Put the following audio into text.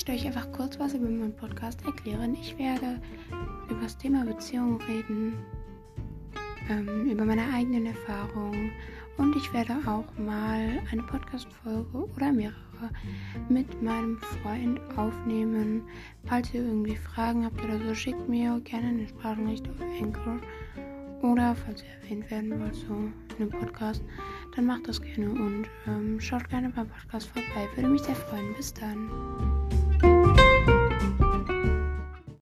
möchte euch einfach kurz was über meinen Podcast erklären. Ich werde über das Thema Beziehung reden, ähm, über meine eigenen Erfahrungen und ich werde auch mal eine Podcast-Folge oder mehrere mit meinem Freund aufnehmen. Falls ihr irgendwie Fragen habt oder so, schickt mir gerne eine Sprachnachricht auf Anchor. Oder falls ihr erwähnt werden wollt, so in einem Podcast, dann macht das gerne und ähm, schaut gerne beim Podcast vorbei. Würde mich sehr freuen. Bis dann.